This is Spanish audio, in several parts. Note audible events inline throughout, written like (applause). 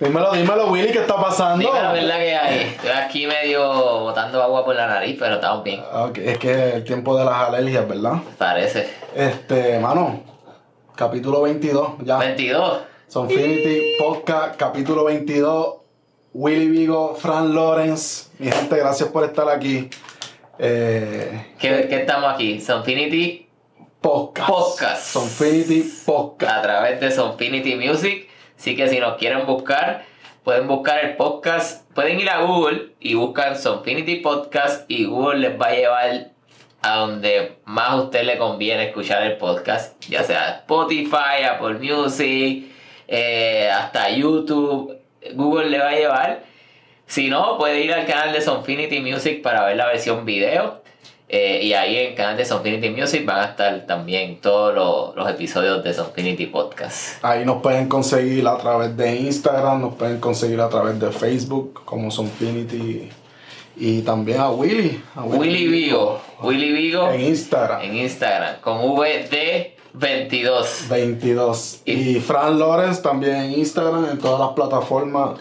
Dímelo, dímelo, Willy, ¿qué está pasando? Dime la verdad que hay. Estoy aquí medio botando agua por la nariz, pero estamos bien. Es que el tiempo de las alergias, ¿verdad? Parece. Este, mano, capítulo 22, ya. 22. Sonfinity Podcast, capítulo 22. Willy Vigo, Fran Lawrence. Mi gente, gracias por estar aquí. Eh, ¿Qué, qué estamos aquí? Sonfinity podcast. Podcast. Sonfinity Podcast. a través de Sonfinity Music. Así que si nos quieren buscar, pueden buscar el podcast. Pueden ir a Google y buscan Sonfinity Podcast y Google les va a llevar a donde más a usted le conviene escuchar el podcast. Ya sea Spotify, Apple Music, eh, hasta YouTube. Google le va a llevar. Si no, puede ir al canal de Sonfinity Music para ver la versión video. Eh, y ahí en el canal de Sonfinity Music van a estar también todos los, los episodios de Sonfinity Podcast. Ahí nos pueden conseguir a través de Instagram, nos pueden conseguir a través de Facebook, como Sonfinity. Y también a Willy. A Willy Vigo. Willy Vigo En Instagram. en Instagram. Con VD22. 22. Y Fran Lawrence también en Instagram, en todas las plataformas.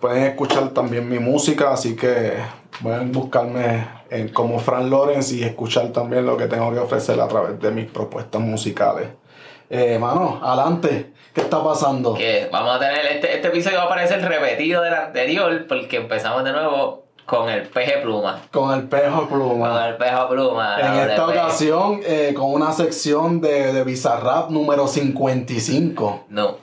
Pueden escuchar también mi música, así que pueden buscarme en, como Fran Lawrence y escuchar también lo que tengo que ofrecer a través de mis propuestas musicales. Eh, mano, adelante. ¿Qué está pasando? Que vamos a tener este, este episodio va a parecer repetido del anterior porque empezamos de nuevo con el peje pluma. Con el pejo Con pluma. el pejo pluma. En esta doble P. ocasión, eh, con una sección de, de Bizarrap número 55. No.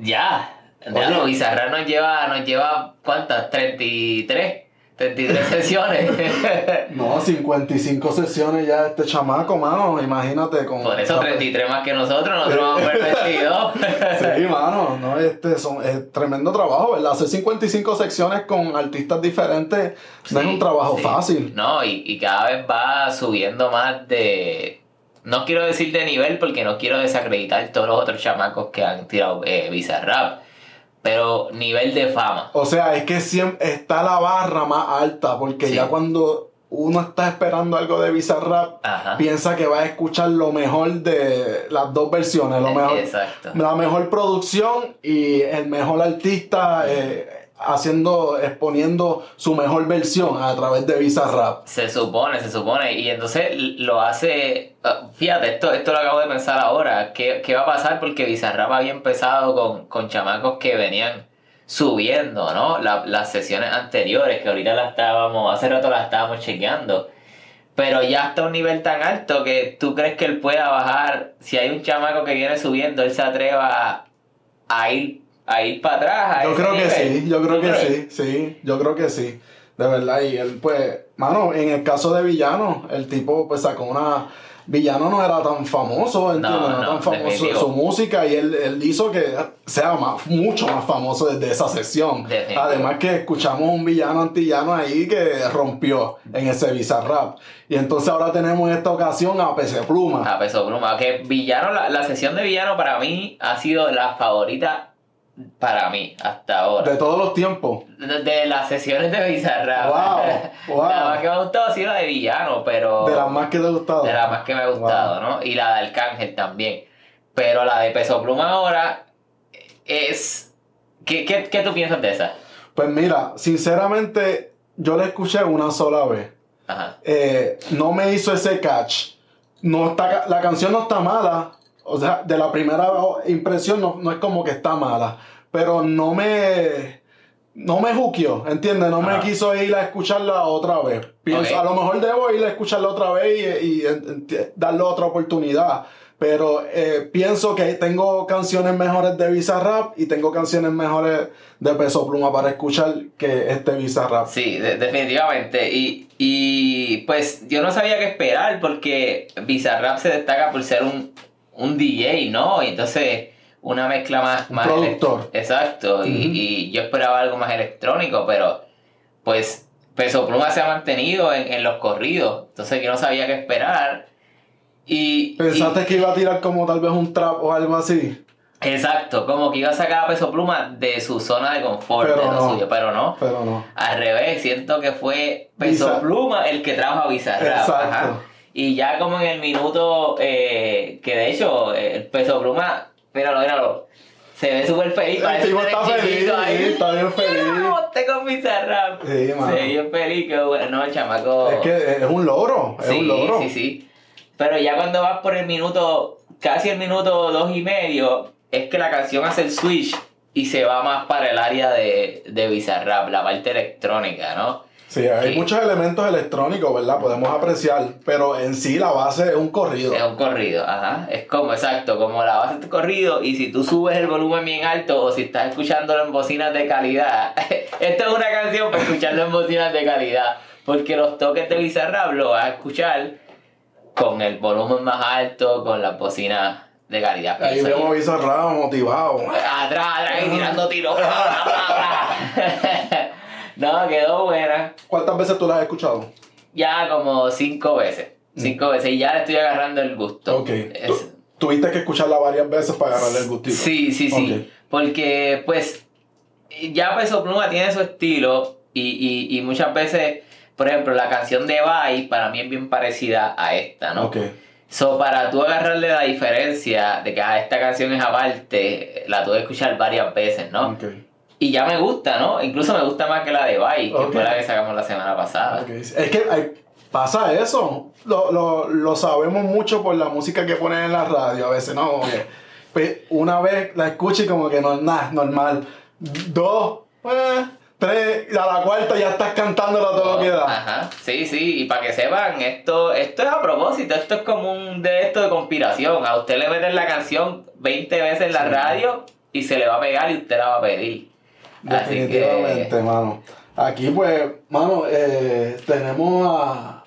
Ya. Ya, Bizarrap nos lleva, nos lleva ¿cuántas? 33. 33 sesiones. (laughs) No, 55 sesiones ya este chamaco, mano. Imagínate con. Por eso 33 más que nosotros, nosotros vamos por 22. (laughs) Sí, (laughs) mano, no, este son, es tremendo trabajo, ¿verdad? Hacer 55 secciones con artistas diferentes no es un trabajo sí. fácil. No, y, y cada vez va subiendo más de. No quiero decir de nivel porque no quiero desacreditar todos los otros chamacos que han tirado eh, Bizarrap. Pero nivel de fama. O sea, es que siempre está la barra más alta, porque Sí. ya cuando uno está esperando algo de Bizarrap, Ajá. piensa que va a escuchar lo mejor de las dos versiones, lo mejor, Exacto. la mejor producción y el mejor artista eh, haciendo, exponiendo su mejor versión a través de Bizarrap. Se supone, se supone. Y entonces lo hace. ah, Fíjate, esto, esto lo acabo de pensar ahora. ¿Qué, qué va a pasar? Porque Bizarrap había empezado con, con chamacos que venían subiendo, ¿no? La- las sesiones anteriores, que ahorita las estábamos, hace rato las estábamos chequeando. Pero ya está a un nivel tan alto que tú crees que él pueda bajar. Si hay un chamaco que viene subiendo, él se atreva a ir, a ir para atrás. a Yo creo que nivel. sí, yo creo ¿Tú que crees? sí, sí, yo creo que sí, de verdad. Y él, pues, mano, en el caso de Villano, el tipo, pues, sacó una. Villano no era tan famoso, ¿entiendes? No, No, era no, tan famoso su música y él, él hizo que sea más, mucho más famoso desde esa sesión. Definitivo. Además que escuchamos un villano antillano ahí que rompió en ese Bizarrap. Y entonces ahora tenemos en esta ocasión a Pese Pluma. A peso pluma. Que Villano, la, la sesión de Villano para mí ha sido la favorita para mí hasta ahora. De todos los tiempos. De, de las sesiones de Bizarrap. Wow, (laughs) wow. La más que me ha gustado ha sido la de Villano, pero. De las más que te ha gustado. de las más que me ha gustado, ¿no? Y la de Arcángel también. Pero la de Peso Pluma ahora es. ¿Qué, qué, qué tú piensas de esa? Pues mira, sinceramente, yo la escuché una sola vez. Ajá. Eh, no me hizo ese catch. No está, la canción no está mala. O sea, de la primera impresión no, no es como que está mala. Pero no me. No me juqueó, ¿entiendes? No me quiso ir a escucharla otra vez. Pienso. A lo mejor debo ir a escucharla otra vez y, y, darle otra oportunidad. Pero eh, pienso que tengo canciones mejores de Bizarrap y tengo canciones mejores de Peso Pluma para escuchar que este Bizarrap. Sí, de- definitivamente. Y, y pues yo no sabía qué esperar porque Bizarrap se destaca por ser un, un DJ, ¿no? Y entonces una mezcla más... Un más productor. Exacto. y, y yo esperaba algo más electrónico, pero pues Peso Pluma se ha mantenido en, en los corridos. Entonces yo no sabía qué esperar. Y, ¿Pensaste que iba a tirar como tal vez un trap o algo así? exacto, como que iba a sacar a Peso Pluma de su zona de confort, Pero de lo no. suyo, pero no. Pero no. Al revés, siento que fue Peso Bizar- Pluma el que trajo a Bizarrap. Exacto. ajá. Y ya como en el minuto, eh, que de hecho, eh, el Peso Pluma, míralo, míralo. Se ve súper feliz. El tipo está feliz, ahí. está bien feliz. Monté con. Sí, mano. Se ve feliz, que bueno, no, el chamaco. Es que es un logro, es sí, un logro. sí, sí. Pero ya cuando vas por el minuto, casi el minuto dos y medio, es que la canción hace el switch y se va más para el área de, de Bizarrap, la parte electrónica, ¿no? Sí, hay muchos elementos electrónicos, ¿verdad? Podemos apreciar, pero en sí la base es un corrido. Es un corrido, ajá. Es como, exacto, como la base de corrido y si tú subes el volumen bien alto o si estás escuchándolo en bocinas de calidad. (laughs) Esta es una canción para escucharlo en bocinas de calidad. Porque los toques de Bizarrap lo vas a escuchar con el volumen más alto, con las bocinas de calidad. Ahí vemos a Bizarrap motivado. Atrás, atrás, y tirando tiros. (laughs) (laughs) no, quedó buena. ¿Cuántas veces tú la has escuchado? Ya como cinco veces. Cinco veces y ya le estoy agarrando el gusto. Mm. Ok. Es- Tuviste que escucharla varias veces para agarrarle el gustito. Sí, sí, sí. Porque, pues, ya Peso Pluma tiene su estilo y, y, y muchas veces, por ejemplo, la canción de Bye para mí es bien parecida a esta, ¿no? Ok. So, para tú agarrarle la diferencia de que ah, esta canción es aparte, la tuve que escuchar varias veces, ¿no? Ok. Y ya me gusta, ¿no? Incluso me gusta más que la de Bye, que fue la que sacamos la semana pasada. Es que pasa eso. Lo, lo, lo sabemos mucho por la música que ponen en la radio a veces, ¿no? Como que, pues, una vez la escucho y como que no es nada, normal. Dos, eh, tres, a la cuarta ya estás cantándola todo lo que da. Ajá, sí, sí, y para que sepan, esto, esto es a propósito, esto es como un de esto de conspiración. A usted le meten la canción 20 veces en la Sí. radio y se le va a pegar y usted la va a pedir. Así que, Definitivamente, mano. Aquí, pues, mano, eh, tenemos a.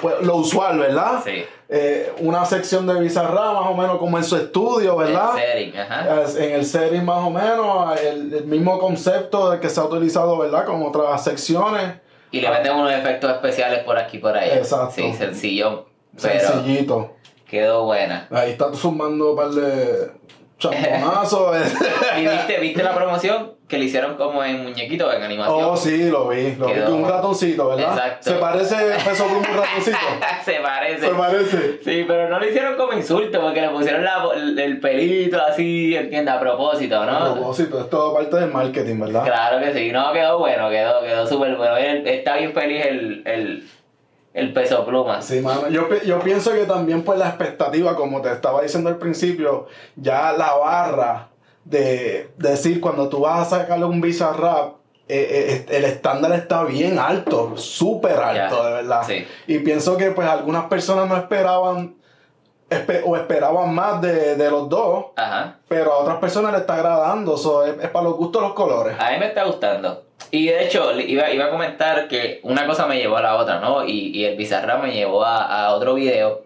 Pues, lo usual, ¿verdad? sí, Eh, una sección de Bizarra, más o menos como en su estudio, ¿verdad? el setting, ajá. En el setting más o menos, el, el mismo concepto del que se ha utilizado, ¿verdad? Con otras secciones. Y le meten unos efectos especiales por aquí y por allá. Exacto. Sí, sencillo, pero Sencillito. quedó buena. Ahí está sumando un par de (laughs) champonazos. ¿Y viste, viste la promoción que le hicieron como en muñequito, en animación? oh, sí, lo vi. Lo vi Quedó- con un ratoncito, ¿verdad? Exacto. Se parece Peso Pluma un ratoncito. (laughs) Se parece. Se parece. Sí, pero no lo hicieron como insulto, porque le pusieron la- el, el pelito así, entiendes, a propósito, A ¿no? propósito, es todo parte del marketing, ¿verdad? Claro que sí, no, quedó bueno, quedó, quedó súper bueno. Él- Está bien feliz el, el, el peso pluma. Sí, mano. Yo, yo pienso que también pues la expectativa, como te estaba diciendo al principio, ya la barra de decir cuando tú vas a sacarle un Bizarrap, eh, eh, el estándar está bien alto, súper alto, de verdad. sí. Y pienso que pues algunas personas no esperaban espe- o esperaban más de, de los dos, Ajá. pero a otras personas le está agradando, so, es, es para los gustos los colores. A mí me está gustando. Y de hecho, iba, iba a comentar que una cosa me llevó a la otra, ¿no? Y, y el Bizarrap me llevó a, a otro video,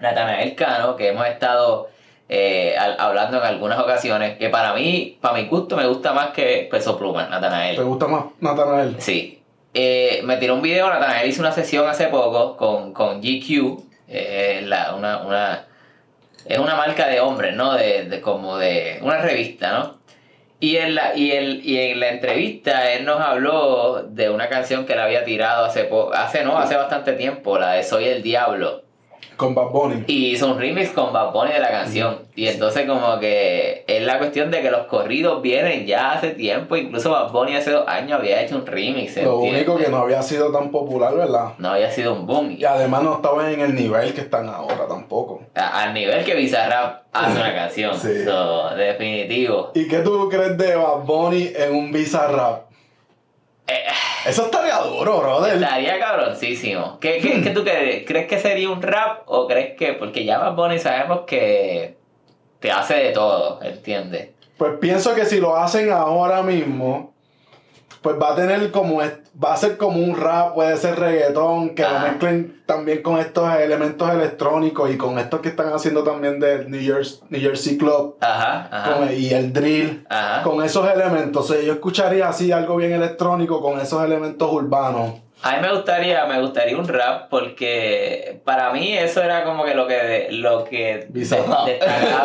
Natanael Cano, que hemos estado eh, hablando en algunas ocasiones, que para mí, para mi gusto, me gusta más que Peso Pluma, Natanael. ¿Te gusta más Natanael? Sí. Eh, me tiró un video, Natanael hizo una sesión hace poco con, con GQ, eh, la- una, una, es una marca de hombres, ¿no? De, de- como de una revista, ¿no? Y en, la, y, el, y en la entrevista él nos habló de una canción que le había tirado hace, po- hace, no, hace bastante tiempo, la de Soy el Diablo. Con Bad Bunny. Y hizo un remix con Bad Bunny de la canción. Y entonces como que es la cuestión de que los corridos vienen ya hace tiempo. Incluso Bad Bunny hace dos años había hecho un remix. Lo único que no había sido tan popular, ¿verdad? No había sido un boom. Y además no estaban en el nivel que están ahora tampoco. A- al nivel que Bizarrap hace una (laughs) canción. Sí. So, definitivo. ¿Y qué tú crees de Bad Bunny en un Bizarrap? Eso estaría duro, brother. estaría cabroncísimo. ¿Qué, qué, qué tú crees? ¿Crees que sería un rap o crees que.? Porque ya Bad Bunny sabemos que te hace de todo, ¿entiendes? Pues pienso que si lo hacen ahora mismo, pues va a tener como va a ser como un rap, puede ser reggaetón, que lo Ajá. mezclen también con estos elementos electrónicos y con estos que están haciendo también del New Jersey, New Jersey Club Ajá, ajá. con- y el drill. Ajá. Con esos elementos, o sea, yo escucharía así algo bien electrónico con esos elementos urbanos. A mí me gustaría, me gustaría un rap porque para mí eso era como que lo que lo que destacaba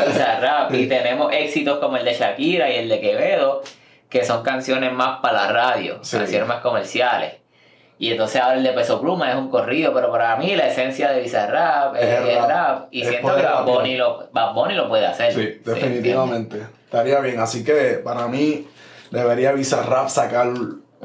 Bizarrap (laughs) y tenemos éxitos como el de Shakira y el de Quevedo que son canciones más para la radio, Sí. canciones más comerciales. Y entonces ahora el de Peso Pluma es un corrido, pero para mí la esencia de Bizarrap es, Es es rap. rap. Y Es siento que Bad. Bunny, lo, Bad Bunny lo puede hacer. Sí, definitivamente. Estaría bien. Así que para mí debería Bizarrap sacar.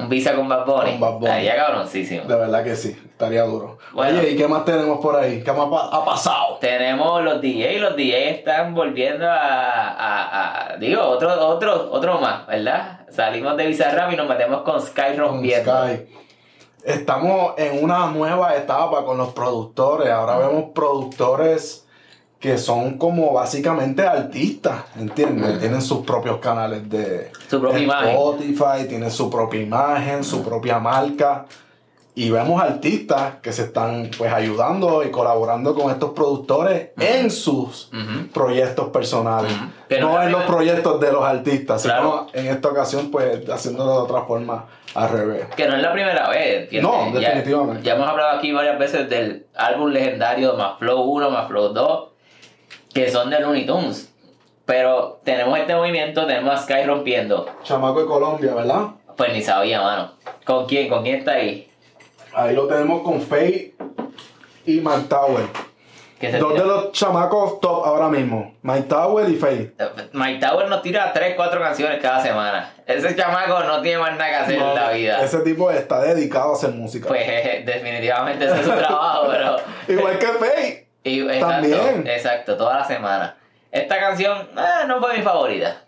Un visa con Bad Bunny. Con Bad Bunny. Estaría cabroncísimo. De verdad que sí. Estaría duro. Bueno. Oye, ¿y qué más tenemos por ahí? ¿Qué más ha pasado? Tenemos los DJ, los DJ están volviendo a, a- a- digo, otro, otro, otro más, ¿verdad? Salimos de Bizarrap y nos metemos con Sky Con rompiendo. Sky. Estamos en una nueva etapa con los productores. Ahora vemos productores que son como básicamente artistas, ¿entiendes? Tienen sus propios canales de Su propia de imagen. Spotify, tienen su propia imagen, su propia marca. Y vemos artistas que se están pues ayudando y colaborando con estos productores en sus proyectos personales. No en los proyectos de los artistas, Claro. sino en esta ocasión pues haciéndolo de otra forma al revés. Que no es la primera vez, ¿entiendes? No, Ya- definitivamente. Ya, hemos hablado aquí varias veces del álbum legendario Más Flow 1, Más Flow 2, que son de Looney Tunes. Pero tenemos este movimiento, tenemos a Sky rompiendo. Chamaco de Colombia, ¿verdad? Pues ni sabía, mano. ¿Con quién? ¿Con quién está ahí? Ahí lo tenemos con Faye y Mike Tower. Dos de los chamacos top ahora mismo. Mike Tower y Faye. Mike Tower nos tira 3, 4 canciones cada semana. Ese chamaco no tiene más nada que hacer en la vida. Ese tipo está dedicado a hacer música. Pues (laughs) definitivamente ese es su trabajo, pero... (laughs) Igual que Faye. Y- exacto, También. exacto, toda la semana. Esta canción eh, no fue mi favorita.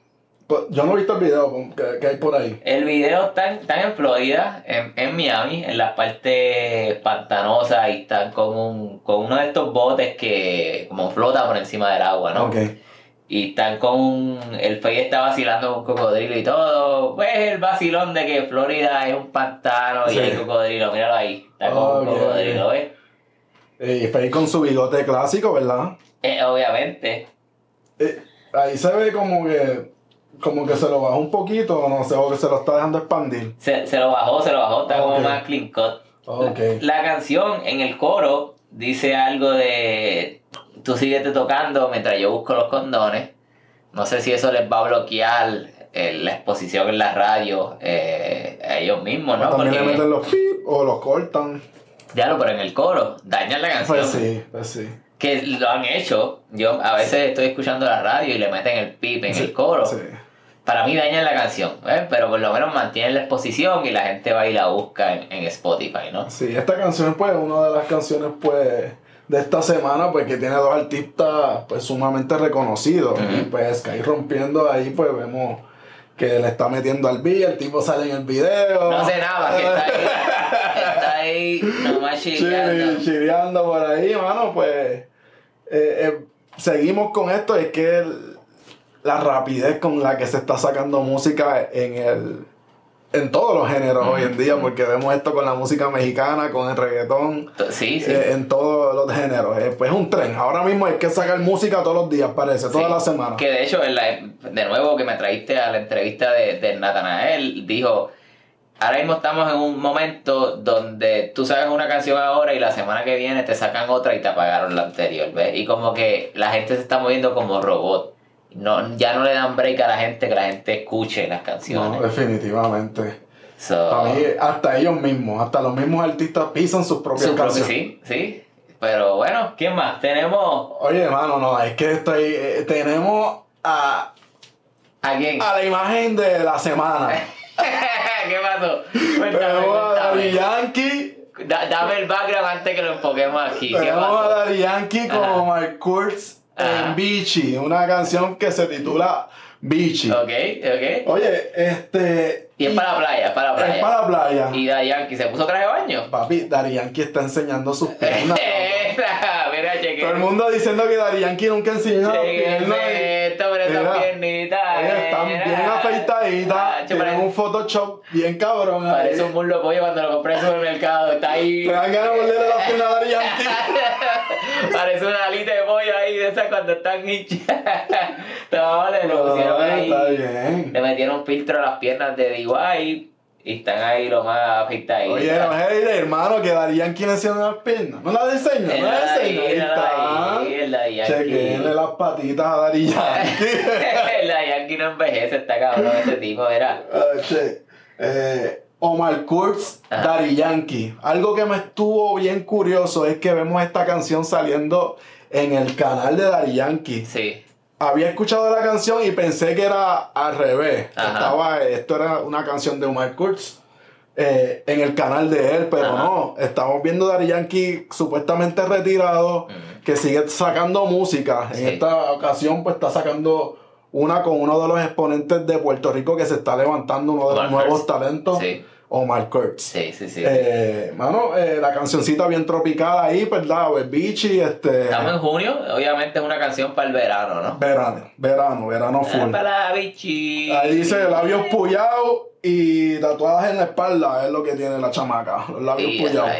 Pues, Yo no he visto el video que, que hay por ahí. El video está en, están en Florida, en, en Miami, en las partes pantanosas y están con, un, con uno de estos botes que como flota por encima del agua, ¿no? Ok. Y están con un, el Fey está vacilando con un cocodrilo y todo. Pues el vacilón de que Florida es un pantano y hay cocodrilo, míralo ahí. Está con un cocodrilo. ¿ves? Y Faye con su bigote clásico, ¿verdad? Eh, obviamente. Eh, ahí se ve como que como que se lo bajó un poquito, no sé, o que se lo está dejando expandir. Se, se lo bajó, se lo bajó, está como más clean cut. Ok. La canción en el coro dice algo de tú síguete tocando mientras yo busco los condones. No sé si eso les va a bloquear eh, la exposición en la radio eh, a ellos mismos, ¿no? También le meten los pip o los cortan. Ya lo, pero en el coro dañan la canción. Pues sí, pues sí. Que lo han hecho. Yo a veces estoy escuchando la radio y le meten el pip en Sí, el coro. Sí. Para mí dañan la canción, ¿eh? pero por lo menos mantienen la exposición y la gente va y la busca en, en Spotify, ¿no? Sí, esta canción pues una de las canciones pues de esta semana pues que tiene dos artistas pues sumamente reconocidos y pues Sky rompiendo ahí pues vemos que le está metiendo al beat, el tipo sale en el video. No sé nada, que está ahí, (laughs) está ahí nomás chillando. Chiri- chireando por ahí, mano, pues eh, eh, seguimos con esto, es que el- la rapidez con la que se está sacando música en el en todos los géneros hoy en día, porque vemos esto con la música mexicana, con el reggaetón, Sí, sí. eh, en todos los géneros. eh, pues es un tren. Ahora mismo hay que sacar música todos los días, parece, toda Sí. la semana. Que de hecho, en la- de nuevo que me trajiste a la entrevista de, de Natanael, dijo, ahora mismo estamos en un momento donde tú sacas una canción ahora y la semana que viene te sacan otra y te apagaron la anterior, ¿ves? Y como que la gente se está moviendo como robot. No, ya no le dan break a la gente que la gente escuche las canciones. No, definitivamente. So, Para mí, hasta ellos mismos, hasta los mismos artistas pisan sus propias su canciones. sí, sí. Pero bueno, ¿quién más? Tenemos Oye, hermano, no, es que estoy, eh, tenemos a, a quién. a la imagen de la semana. (laughs) ¿Qué pasó? Cuéntame, tenemos a Daddy cuéntame. Yankee, Da- dame el background antes que lo enfoquemos aquí. ¿Qué tenemos a? Daddy Yankee como. Mark Kurtz Ajá. en Beachy, una canción que se titula Beachy. Ok, ok. Oye, este... Y es para la playa, es para la playa. es para la playa. Y Yankee se puso traje de baño. Papi, Yankee está enseñando sus piernas. (laughs) Mira, cheque. Todo el mundo diciendo que Yankee nunca enseñó las piernas. esto, pero esas piernitas. Están bien afeitaditas, Ah, tienen un Photoshop bien cabrón. ahí. Parece un muslo de pollo cuando lo compré en el supermercado. Está ahí. Te dan ganas de morderle las piernas a Daddy Yankee. (laughs) Parece una alita de pollo ahí de esas cuando están hinchas. (laughs) No, le lo pusieron No, ahí. Está bien. Le metieron filtro a las piernas de DIY y están ahí lo más afeitaditas. Oye, no es el hermano que Yankee le enseña las piernas. No las enseña, no. Ahí está. Daddy Yankee. Chequenle las patitas a Daddy Yankee. (laughs) El Yankee no envejece, está cabrón ese tipo, era. Ah, che. Eh, Omar Kurtz, Ajá. Daddy Yankee. Algo que me estuvo bien curioso es que vemos esta canción saliendo en el canal de Daddy Yankee. Sí. Había escuchado la canción y pensé que era al revés. Ajá. Estaba, esto era una canción de Omar Kurtz eh, en el canal de él, pero Ajá. no. Estamos viendo Daddy Yankee supuestamente retirado, que sigue sacando música. En esta ocasión, pues está sacando una con uno de los exponentes de Puerto Rico que se está levantando, uno de los nuevos talentos, Sí. Omar Kurtz. Sí, sí, sí. Eh, mano, eh, la cancioncita bien tropical ahí, ¿verdad? Pues bichi, este. Estamos en junio, obviamente es una canción para el verano, ¿no? Verano, verano, verano full. Para la bichi. Ahí dice labios puyados y tatuadas en la espalda, es lo que tiene la chamaca, los labios Y puyados.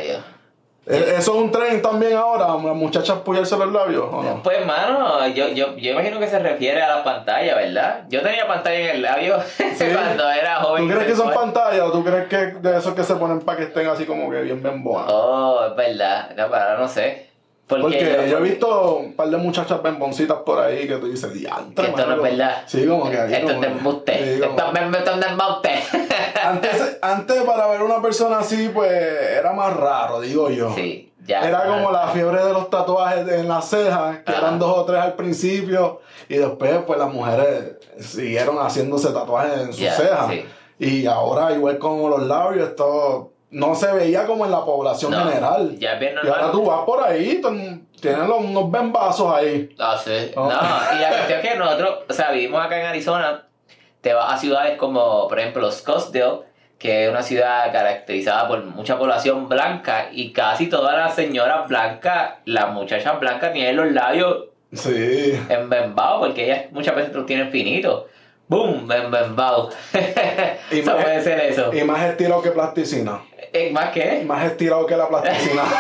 Rayos. Eh, ¿Eso es un tren también ahora? ¿Las muchachas puyarse los labios o no? Pues, mano, yo, yo, yo imagino que se refiere a la pantalla, ¿verdad? Yo tenía pantalla en el labio (laughs) cuando era joven. ¿Tú crees que son pantallas o tú crees que de esos que se ponen para que estén así como que bien bembonas? Oh, es verdad. No, pero ahora no sé. Porque, Porque yo he visto un par de muchachas bemboncitas por ahí que tú dices, diantre, esto no mano". es verdad. Sí, como que Esto es como que- embuste. sí, como- Esto es esto es de embuste. (laughs) antes, antes para ver una persona así, pues era más raro, digo yo. Sí, ya. Era como la fiebre de los tatuajes en las cejas, que eran dos o tres al principio, y después pues las mujeres siguieron haciéndose tatuajes en sus Ya, cejas. sí. Y ahora igual como los labios, esto no se veía como en la población No, general. Ya es bien Y ahora tú vas por ahí, tienen los- unos bembazos ahí. Ah, sí. Oh. No, y la cuestión es que nosotros, o sea, vivimos acá en Arizona, te vas a ciudades como, por ejemplo, Scottsdale, que es una ciudad caracterizada por mucha población blanca, y casi todas las señoras blancas, las muchachas blancas tienen los labios Sí. embembados, porque ellas muchas veces los tienen finitos. ¡Boom! Embembados. Y (laughs) eso más- puede ser eso. Y más estirado que plasticina. Eh, ¿Más qué? Más estirado que la plasticina. (laughs)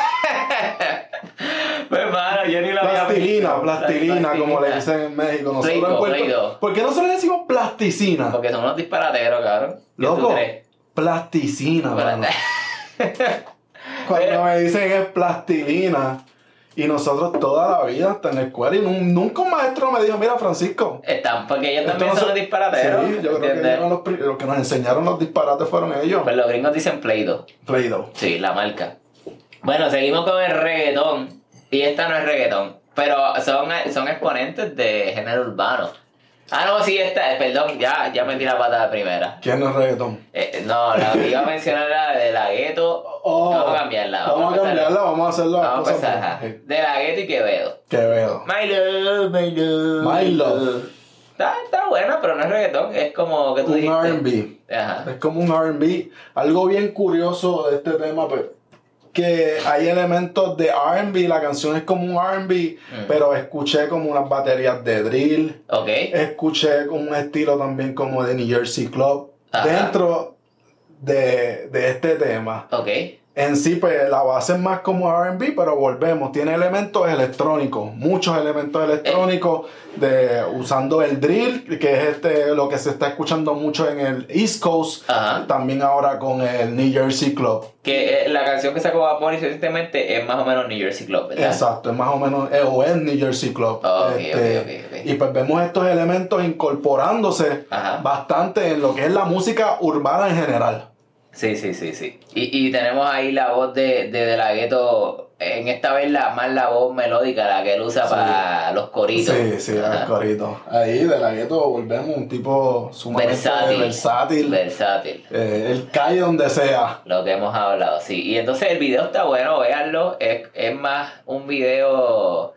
Pues, mano, yo ni lo había plastilina, plastilina, como le Plastilina. dicen en México. Nosotros Play-Doh, en Puerto-. ¿Por qué nosotros le decimos plasticina? Porque son unos disparateros, cabrón. ¿Qué tú Loco, plasticina, mano. (laughs) Cuando Pero- me dicen es plastilina. Y nosotros toda la vida hasta en la escuela. Y nun- nunca un maestro me dijo, mira Francisco. Están, porque ellos también no son los disparateros. Sí, yo creo que los que nos enseñaron los disparates fueron ellos. Pues los gringos dicen Play-Doh. Play-Doh. Sí, la marca. Bueno, seguimos con el reggaetón. Y esta no es reggaetón. Pero son, son exponentes de género urbano. Ah, no, sí, esta, perdón, ya, ya metí la pata de primera. ¿Quién no es reggaetón? Eh, no, la que iba a mencionar era de la gueto. (laughs) Oh, vamos a cambiarla. Vamos a empezar. cambiarla, vamos a hacerlo. las Vamos a empezar. ajá. De la gueto y Quevedo. Quevedo. My love, my love. My love. Está, está buena, pero no es reggaetón. Es como que tú Un dijiste. RB. Ajá. Es como un RB. Algo bien curioso de este tema, pues, que hay elementos de RB. La canción es como un RB, Mm. pero escuché como unas baterías de drill. Ok. Escuché un estilo también como de New Jersey Club. Ajá. Dentro de, de este tema. Ok. En sí, pues la base es más como RB, pero volvemos, tiene elementos electrónicos, muchos elementos electrónicos, de, usando el drill, que es este lo que se está escuchando mucho en el East Coast, Ajá. también ahora con el New Jersey Club. Que eh, la canción que sacó Bad Bunny recientemente es más o menos New Jersey Club, ¿verdad? Exacto, es más o menos, eh, o es New Jersey Club. Oh, Este. Y pues vemos estos elementos incorporándose Ajá. bastante en lo que es la música urbana en general. Sí, sí, sí, sí. Y, y tenemos ahí la voz de, de, de la gueto, en esta vez la, más la voz melódica, la que él usa Sí. para los coritos. Sí, sí, Ajá. el corito. Ahí de la gueto volvemos un tipo sumamente Versátil. versátil. Versátil. Eh, él cae donde sea. Lo que hemos hablado, sí. Y entonces el video está bueno, véanlo. Es, es más un video.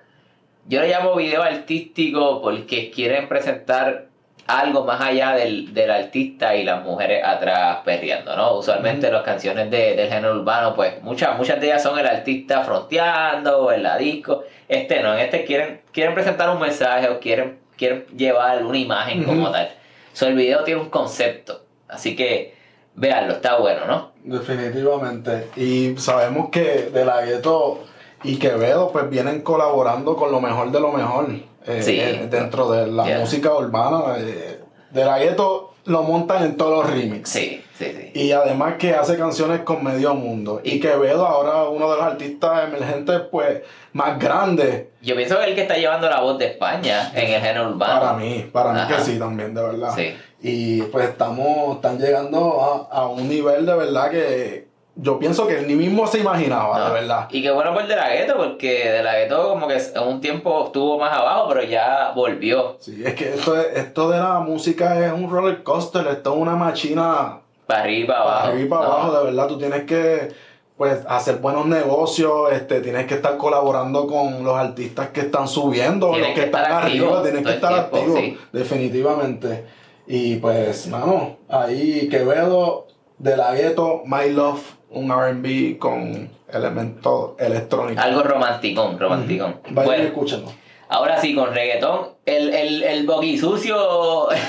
Yo le llamo video artístico porque quieren presentar algo más allá del, del artista y las mujeres atrás perreando, ¿no? Usualmente las canciones de- del género urbano, pues muchas, muchas de ellas son el artista fronteando o en la disco. Este no, en este quieren, quieren presentar un mensaje o quieren, quieren llevar una imagen como tal. So, el video tiene un concepto. Así que véanlo, está bueno, ¿no? Definitivamente. Y sabemos que De La Gueto y Quevedo pues vienen colaborando con lo mejor de lo mejor eh, Sí. eh, dentro de la Yeah. música urbana. eh, de La Gueto lo montan en todos los remixes. Sí, sí, sí. Y además que hace canciones con medio mundo. Y Quevedo ahora uno de los artistas emergentes pues más grandes Yo pienso que el que está llevando la voz de España en el género urbano. para mí. Para mí que sí también, de verdad. Sí. Y pues estamos, están llegando a, a un nivel de verdad que yo pienso que él ni mismo se imaginaba, No. de verdad. Y qué bueno por De La Ghetto, porque De La Ghetto como que en un tiempo estuvo más abajo, pero ya volvió Sí, es que esto, es- esto de la música es un roller coaster, esto es una máquina para arriba, para abajo. para arriba y para No. abajo, de verdad. Tú tienes que pues hacer buenos negocios, este, tienes que estar colaborando con los artistas que están subiendo, Tienes los que, que estar están activo arriba, tienes que estar tiempo, activo, sí. definitivamente. Y pues, mano, ahí Quevedo de la gueto, My Love, un RB con elementos electrónicos. Algo romanticón, romanticón. Vayan y Bueno, escúchenlo. ahora sí, con reggaetón, el, el, el boqui sucio... (laughs)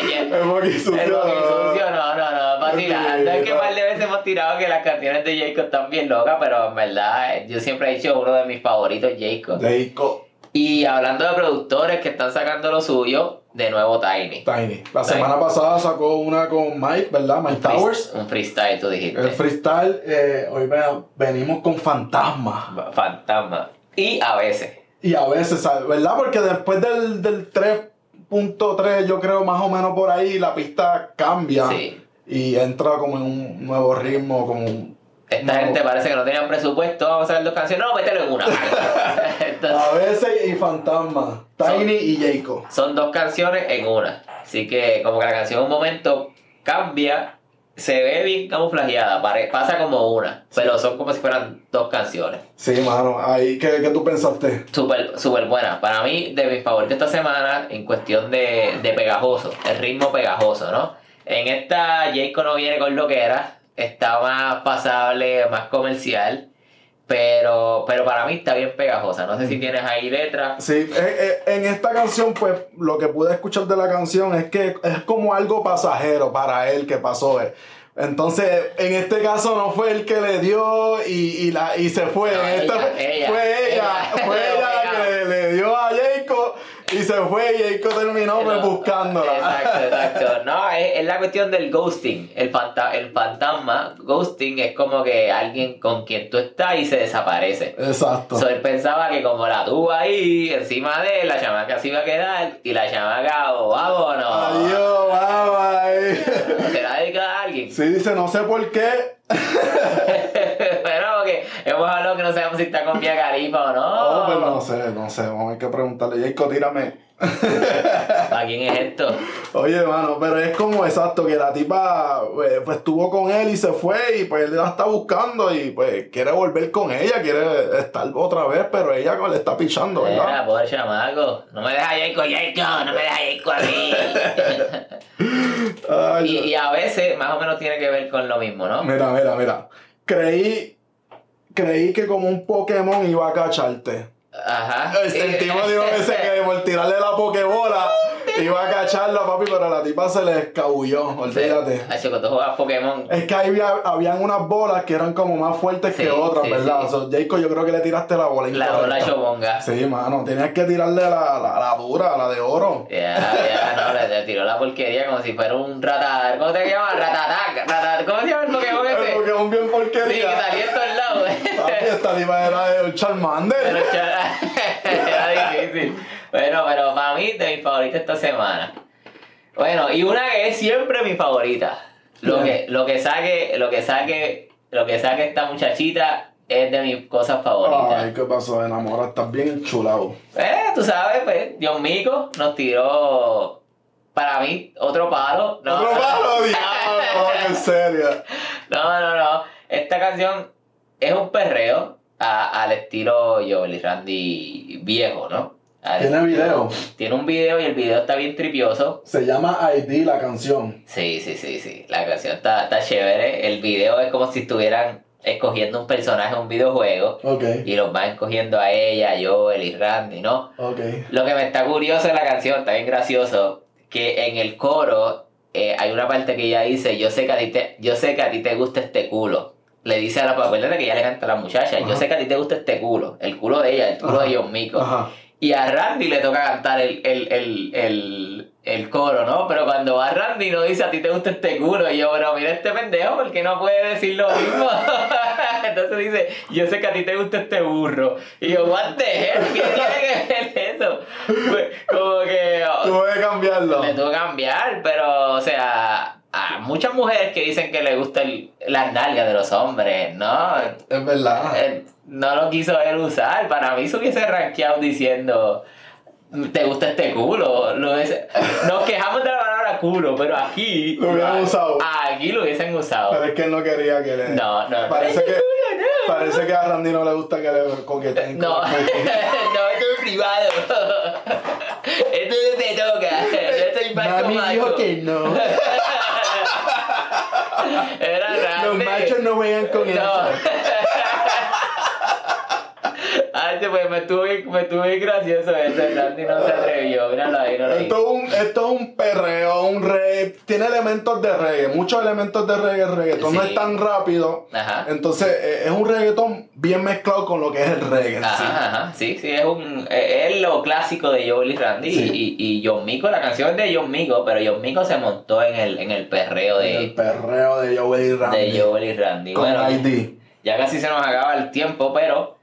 El boqui sucio. El boqui sucio, no, no, no, vacilando. Sí, Es que no. par de veces hemos tirado que las canciones de Jacob están bien locas, pero en verdad yo siempre he dicho uno de mis favoritos, Jacob. Jayco Y hablando de productores que están sacando lo suyo, de nuevo Tiny. Tiny. La Tiny. semana pasada sacó una con Mike, ¿verdad? Mike Towers. Un freestyle, tú dijiste. El freestyle, eh, hoy ve- venimos con fantasma. Fantasma. Y a veces. Y a veces. ¿verdad? Porque después del, del 3.3, yo creo más o menos por ahí, la pista cambia. Sí. Y entra como en un nuevo ritmo, como un... Esta No. gente parece que no tenían presupuesto, vamos a hacer dos canciones, no, mételo en una. (laughs) Entonces, A veces y fantasma. Tiny y Jayco. son dos canciones en una. Así que como que la canción en un momento cambia, se ve bien camuflajeada, pasa como una, pero son como si fueran dos canciones. Sí, mano. Ahí, ¿qué, qué tú pensaste? Súper super buena. Para mí, de mis favoritos esta semana, en cuestión de, de pegajoso, el ritmo pegajoso, ¿no? En esta, Jayco no viene con lo que era, está más pasable, más comercial, pero, pero para mí está bien pegajosa. No sé si tienes ahí letras. Sí, eh, eh, en esta canción, pues, lo que pude escuchar de la canción es que es como algo pasajero para él que pasó. eh. Entonces, en este caso no fue el que le dio y, y la, y se fue. No, ella, fue ella, fue ella, ella. fue ella la que le, le dio a Jacob y se fue y Jacob terminó pues, buscándola. Exacto, exacto. No, es, es la cuestión del ghosting. El, fanta- el fantasma, ghosting, es como que alguien con quien tú estás y se desaparece. Exacto. So, él pensaba que como la tuvo ahí encima de él, la chamaca se iba a quedar y la chamaca, oh, vámonos. Adiós, bye bye. ¿Será dedicada a alguien? Sí, dice, no sé por qué. Pero porque hemos hablado que no sabemos si está con Mia Califa o no. Oh, pues no sé, no sé. Vamos a que preguntarle. Jacob, tírame. (laughs) ¿A quién es esto? Oye, hermano, pero es como exacto que la tipa pues, pues, estuvo con él y se fue y pues él la está buscando y pues quiere volver con ella, quiere estar otra vez, pero ella le está pichando, ¿verdad? pobre chamaco. No me deja Jacob, Jacob, no me deja Jacob a mí. (laughs) Ay, y, y a veces más o menos tiene que ver con lo mismo, ¿no? Mira, mira, mira. Creí, creí que como un Pokémon iba a cacharte. Ajá. Sentimos digo ese que por tirarle la Pokébola iba a cacharla, papi, pero la tipa se le escabulló, olvídate. Chico, tú juegas Pokémon. Es que había, habían unas bolas que eran como más fuertes Sí, que otras, sí, ¿verdad? sí. So, Jacob, yo creo que le tiraste la bola La bola chobonga. Sí, mano, tenías que tirarle la, la, la dura, la de oro. Ya, ya, no, le, le tiró la porquería como si fuera un rata. ¿Cómo te llamas? Ratatac. Rata, ¿Cómo se llama el Pokémon El ese? Pokémon bien Sí, que porquería. salía en todos lados. Papi, esta tipa era un Charmander. Pero cha- (laughs) era difícil. Bueno, pero para mí, de mis favoritas esta semana. Bueno, y una que es siempre mi favorita. Lo que, lo que saque, lo que saque, lo que saque esta muchachita es de mis cosas favoritas. Ay, ¿qué pasó? Enamora, estás bien enchulado. Eh, tú sabes, pues, Dios Mico nos tiró, para mí, otro palo. No, Otro palo, (laughs) diablo, en serio. No, no, no. Esta canción es un perreo a- al estilo Joel Randy viejo, ¿no? ¿Tiene video? Tiene un video y el video está bien tripioso. Se llama ID la canción. Sí, sí, sí, sí. La canción está, está chévere. El video es como si estuvieran escogiendo un personaje en un videojuego Ok, y los van escogiendo a ella, a Joel y Randy, ¿no? ok. Lo que me está curioso de la canción, está bien gracioso, que en el coro eh, hay una parte que ella dice, yo sé que a ti te, yo sé que a ti te gusta este culo. Le dice a la acuérdate que ella le canta a la muchacha, yo sé que a ti te gusta este culo, el culo de ella, el culo Ajá. de John Mico. Ajá. Y a Randy le toca cantar el, el, el, el, el coro, ¿no? Pero cuando va Randy no dice a ti te gusta este culo. Y yo, pero mira este pendejo, porque no puede decir lo mismo? (laughs) Entonces dice, yo sé que a ti te gusta este burro. Y yo, what the hell, ¿qué tiene que ver eso? Pues, como que. Tuve que cambiarlo. Le tuve que cambiar, pero, o sea. A muchas mujeres que dicen que le gusta el, las nalgas de los hombres, ¿no? Es verdad. Eh, no lo quiso él usar. Para mí se hubiese rankeado diciendo te gusta este culo. Lo nos quejamos de la palabra culo, pero aquí. Lo hubieran usado. Aquí lo hubiesen usado. Pero es que él no quería que le. No, no. Parece que, (laughs) parece que a Randy no le gusta que le coqueteen. con No, (laughs) no, esto es privado. (laughs) Esto no te toca. Yo soy Mami dijo que no. Era Los grande. machos no juegan con No. eso. Pues me bien- me bien gracioso ese. Randy no se atrevió. Míralo ahí, míralo ahí. Esto es, un, esto es un perreo, un reggae. Tiene elementos de reggae, muchos elementos de reggae. El reggaetón no es tan rápido. Ajá. Entonces, eh, es un reggaetón bien mezclado con lo que es el reggae. en sí. Ajá, ajá, sí, sí, es un es lo clásico de Joel y Randy Sí. y, y John Mico, la canción es de John Mico, pero John Mico se montó en el, en el perreo El de, perreo de Joey y Randy. de Joel y Randy. con Bueno, ID. ya casi se nos acaba el tiempo, pero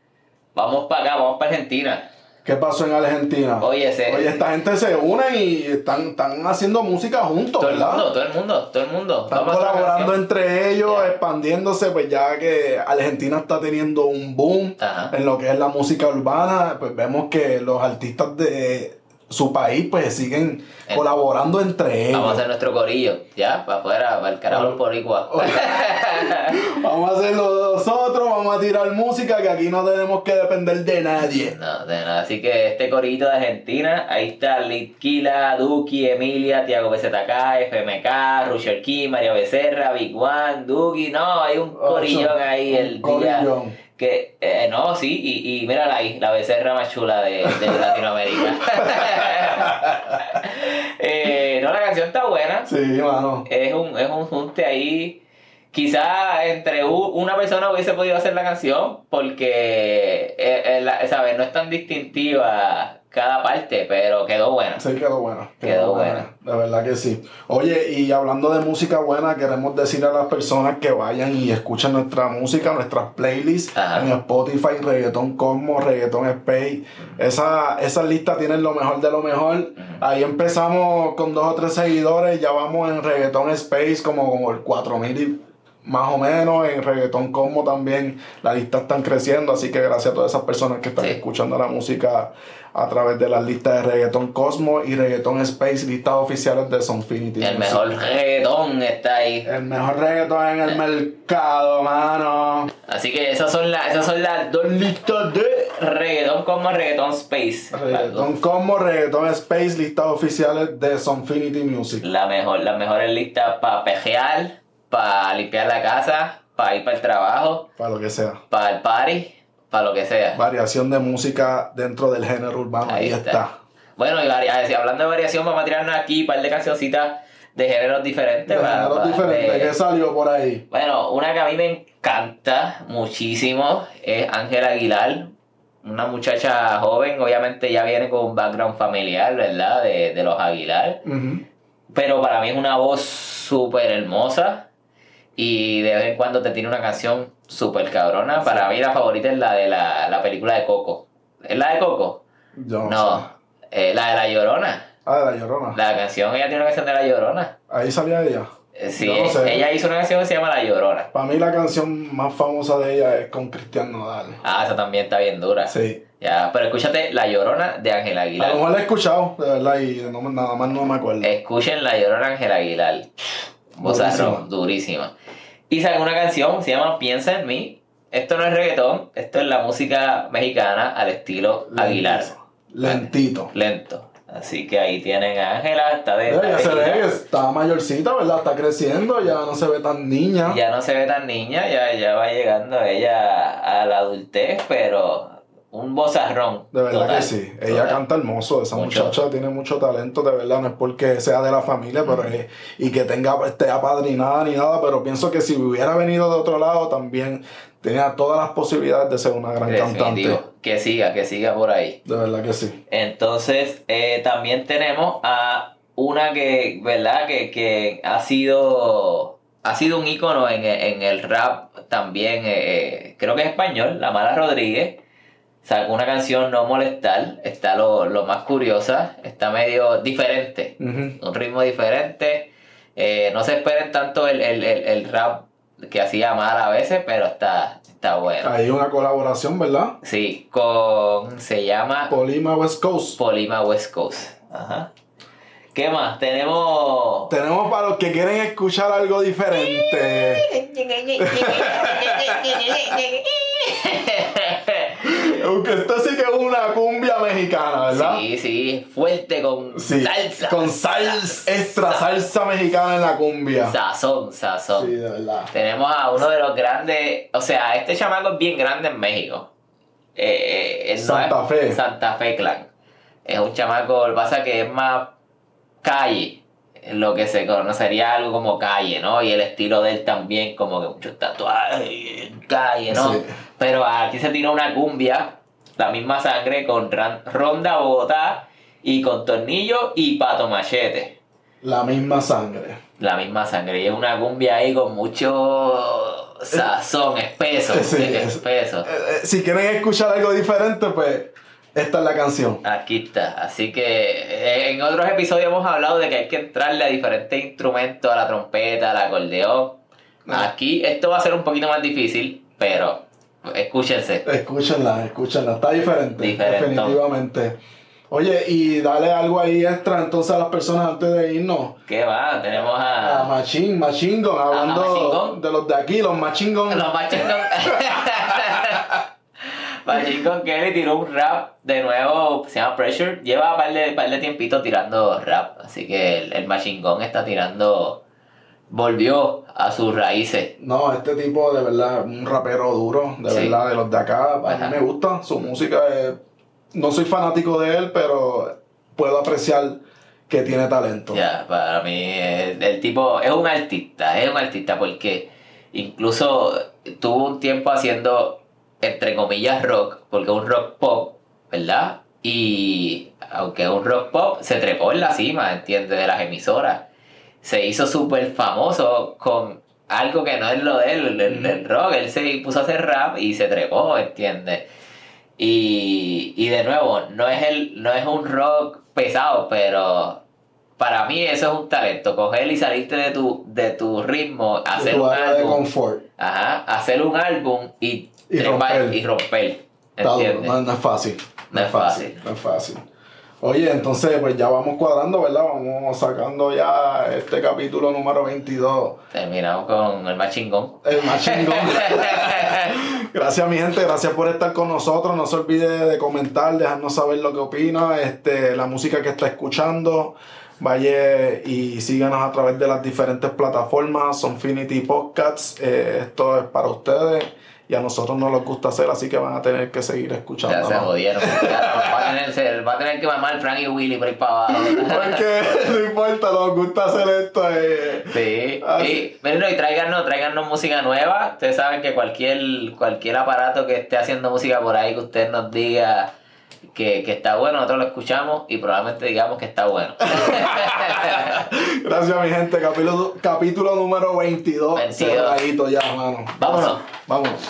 vamos para acá, vamos para Argentina. ¿Qué pasó en Argentina? Oye, se- Oye, esta gente se une y están, están haciendo música juntos, Todo el mundo, todo el mundo, todo el mundo. Están Vamos colaborando entre ellos, expandiéndose, pues ya que Argentina está teniendo un boom Ajá. en lo que es la música urbana, pues vemos que los artistas de su país pues siguen Eh, colaborando entre ellos. Vamos a hacer nuestro corillo, ya, para afuera, para el carajo por igual. (laughs) Vamos a hacerlo nosotros, vamos a tirar música que aquí no tenemos que depender de nadie. No, de nada. Así que este corito de Argentina, ahí está Litquila, Duki, Emilia, Tiago BZK, FMK, Rusher Key, María Becerra, Big One, Duki, no, hay un corillón ahí el Un día. corillón. Que, eh, no, sí, y, y mírala ahí, la becerra más chula de, de Latinoamérica. (laughs) Eh, no, la canción está buena. Sí, mano. Es un, es un junte ahí. Quizá entre u- una persona hubiese podido hacer la canción porque eh, eh, la- ¿sabes? no es tan distintiva cada parte, pero quedó buena. Sí, quedó buena. Quedó buena. De verdad que sí. Oye, y hablando de música buena, queremos decir a las personas que vayan y escuchen nuestra música, nuestras playlists Ajá. en Spotify, Reggaeton Cosmo, Reggaeton Space. Esa, esas listas tienen lo mejor de lo mejor. Ahí empezamos con dos o tres seguidores, ya vamos en Reggaeton Space como, como el 4000 y más o menos. En Reggaeton Cosmo también las listas están creciendo, así que gracias a todas esas personas que están Sí. escuchando la música a través de las listas de Reggaeton Cosmo y Reggaeton Space, listas oficiales de Sonfinity. El mejor reggaetón está ahí. El mejor reggaeton en el mercado, mano. Así que esas son, las esas son las dos listas de reggaetón como reggaetón space. Reggaeton Cosmo, Reggaeton Space, listas oficiales de Sonfinity Music. La mejor, las mejores listas para pejear, para limpiar la casa, para ir para el trabajo, Para lo que sea. para el party, para lo que sea. Variación de música dentro del género urbano. Ahí, Ahí está. está. Bueno, y hablando de variación, vamos a tirarnos aquí un par de cancioncitas de géneros diferentes. De para- géneros para- diferentes. ¿Qué salió por ahí? Bueno, una que a mí me encanta muchísimo es Ángela Aguilar. Una muchacha joven, obviamente ya viene con un background familiar, ¿verdad? De, de los Aguilar. Ujú. Pero para mí es una voz súper hermosa. Y de vez en cuando te tiene una canción súper cabrona. Para mí la favorita es la de la, la película de Coco. ¿Es la de Coco? Yo no, No, sé. eh, la de La Llorona. Ah, de la llorona. La canción, ella tiene una canción de La Llorona. Ahí salía ella. Eh, Sí, Yo no sé. ella hizo una canción que se llama La Llorona. Para mí la canción más famosa de ella es con Cristian Nodal. Ah, esa también está bien dura. Sí. Ya, pero escúchate La Llorona de Ángel A lo Aguilar. mejor la he escuchado, de verdad, y no, nada más no me acuerdo. Escuchen La Llorona de Ángel Aguilar. Bozarrón, durísima. Y sacó una canción, se llama Piensa en mí. Esto no es reggaetón, esto es la música mexicana al estilo Aguilar. Lentito. Lento. Así que ahí tienen a Ángela, está de. Ya se ve que está mayorcita, ¿verdad? Está creciendo, ya no se ve tan niña. Ya no se ve tan niña, ya, ya va llegando ella a la adultez, pero un bozarrón. De verdad total, que sí. Ella total. canta hermoso. Esa Mucho. muchacha tiene mucho talento, de verdad. No es porque sea de la familia pero es- y que tenga esté apadrinada ni nada, pero pienso que si hubiera venido de otro lado también tenía todas las posibilidades de ser una gran Definitivo. cantante. Que siga, que siga por ahí. De verdad que sí. Entonces, eh, también tenemos a una que, ¿verdad? Que, que ha sido ha sido un ícono en, en el rap también, eh, eh, creo que es español, La Mala Rodríguez. Sacó una canción No Molestar, está lo, lo más curiosa, está medio diferente, un ritmo diferente. Eh, no se esperen tanto el, el, el, el rap que hacía mal a veces, pero está, está bueno. Hay una colaboración, ¿verdad? Sí, con. Se llama Polima West Coast. Polima West Coast. Ajá. ¿Qué más? Tenemos. Tenemos para los que quieren escuchar algo diferente. (laughs) (laughs) (laughs) Aunque esto sí que es una cumbia mexicana, ¿verdad? Sí, sí, fuerte con Sí, salsa. Con salsa, extra salsa mexicana en la cumbia. Sazón, sazón. Sí, de verdad. Tenemos a uno de los grandes. O sea, este chamaco es bien grande en México. Eh, no Santa es- Fe. Santa Fe Clan. Es un chamaco, lo que pasa es que es más calle. Lo que se conocería algo como calle, ¿no? Y el estilo de él también, como que muchos tatuajes, calle, ¿no? Sí. Pero aquí se tira una cumbia, la misma sangre, con ronda Bogotá y con tornillo y pato machete. La misma sangre. La misma sangre. Y es una cumbia ahí con mucho sazón, espeso. Sí, es- espeso. Eh, eh, si quieren escuchar algo diferente, pues esta es la canción. Aquí está. Así que eh, en otros episodios hemos hablado de que hay que entrarle a diferentes instrumentos, a la trompeta, al acordeón. Ah. Aquí esto va a ser un poquito más difícil, pero escúchense. Escúchenla, escúchenla. Está diferente. Diferentón. Definitivamente. Oye, y dale algo ahí extra entonces a las personas antes de irnos. ¿Qué va? Tenemos A a... Machine, Machine Gun, hablando Machine Gun. de los de aquí, los Machine Gun. Los Machine Gun Kelly tiró un rap de nuevo, se llama Pressure. Lleva un par de, par de tiempito tirando rap, así que el, el Machine Gun está tirando. Volvió a sus raíces. No, este tipo de verdad, un rapero duro, de Sí. verdad, de los de acá. A Ajá. mí me gusta su música. no soy fanático de él, pero puedo apreciar que tiene talento. Ya, para mí, eh, el tipo es un artista, es un artista porque incluso tuvo un tiempo haciendo, entre comillas, rock, porque es un rock pop, ¿verdad? Y aunque es un rock pop, se trepó en la cima, ¿entiendes? De las emisoras. Se hizo súper famoso con algo que no es lo de él, el, el rock. Él se puso a hacer rap y se trepó, ¿entiendes? Y, y de nuevo, no es, el, no es un rock pesado, pero para mí eso es un talento. Coger y salirte de tu, de tu ritmo, De hacer tu un de álbum. confort. Ajá, hacer un álbum y, Y romper. y romper. Está duro, ¿Entiendes? no, no es fácil. No es fácil. No es fácil. Oye, entonces pues ya vamos cuadrando, ¿verdad? Vamos sacando ya este capítulo número 22. Terminamos con el más chingón. El más chingón. (laughs) gracias mi gente, gracias por estar con nosotros. No se olvide de comentar, dejarnos saber lo que opina, este, la música que está escuchando. Vaya y síganos a través de las diferentes plataformas, Sonfinity Podcasts. eh, esto es para ustedes y a nosotros no nos gusta hacer, así que van a tener que seguir Ya se escuchando. jodieron. Ya, va, a tener, va a tener que mamar Frank y Willy por ahí para abajo. Porque (laughs) no importa, nos gusta hacer esto. eh. Sí, Ah, y, bueno, y tráiganos, tráiganos música nueva. Ustedes saben que cualquier, cualquier aparato que esté haciendo música por ahí que usted nos diga que, que está bueno, nosotros lo escuchamos y probablemente digamos que está bueno. (laughs) Gracias, mi gente. Capítulo, capítulo número 22. 22. Cerradito ya, mano. Vámonos. Vámonos.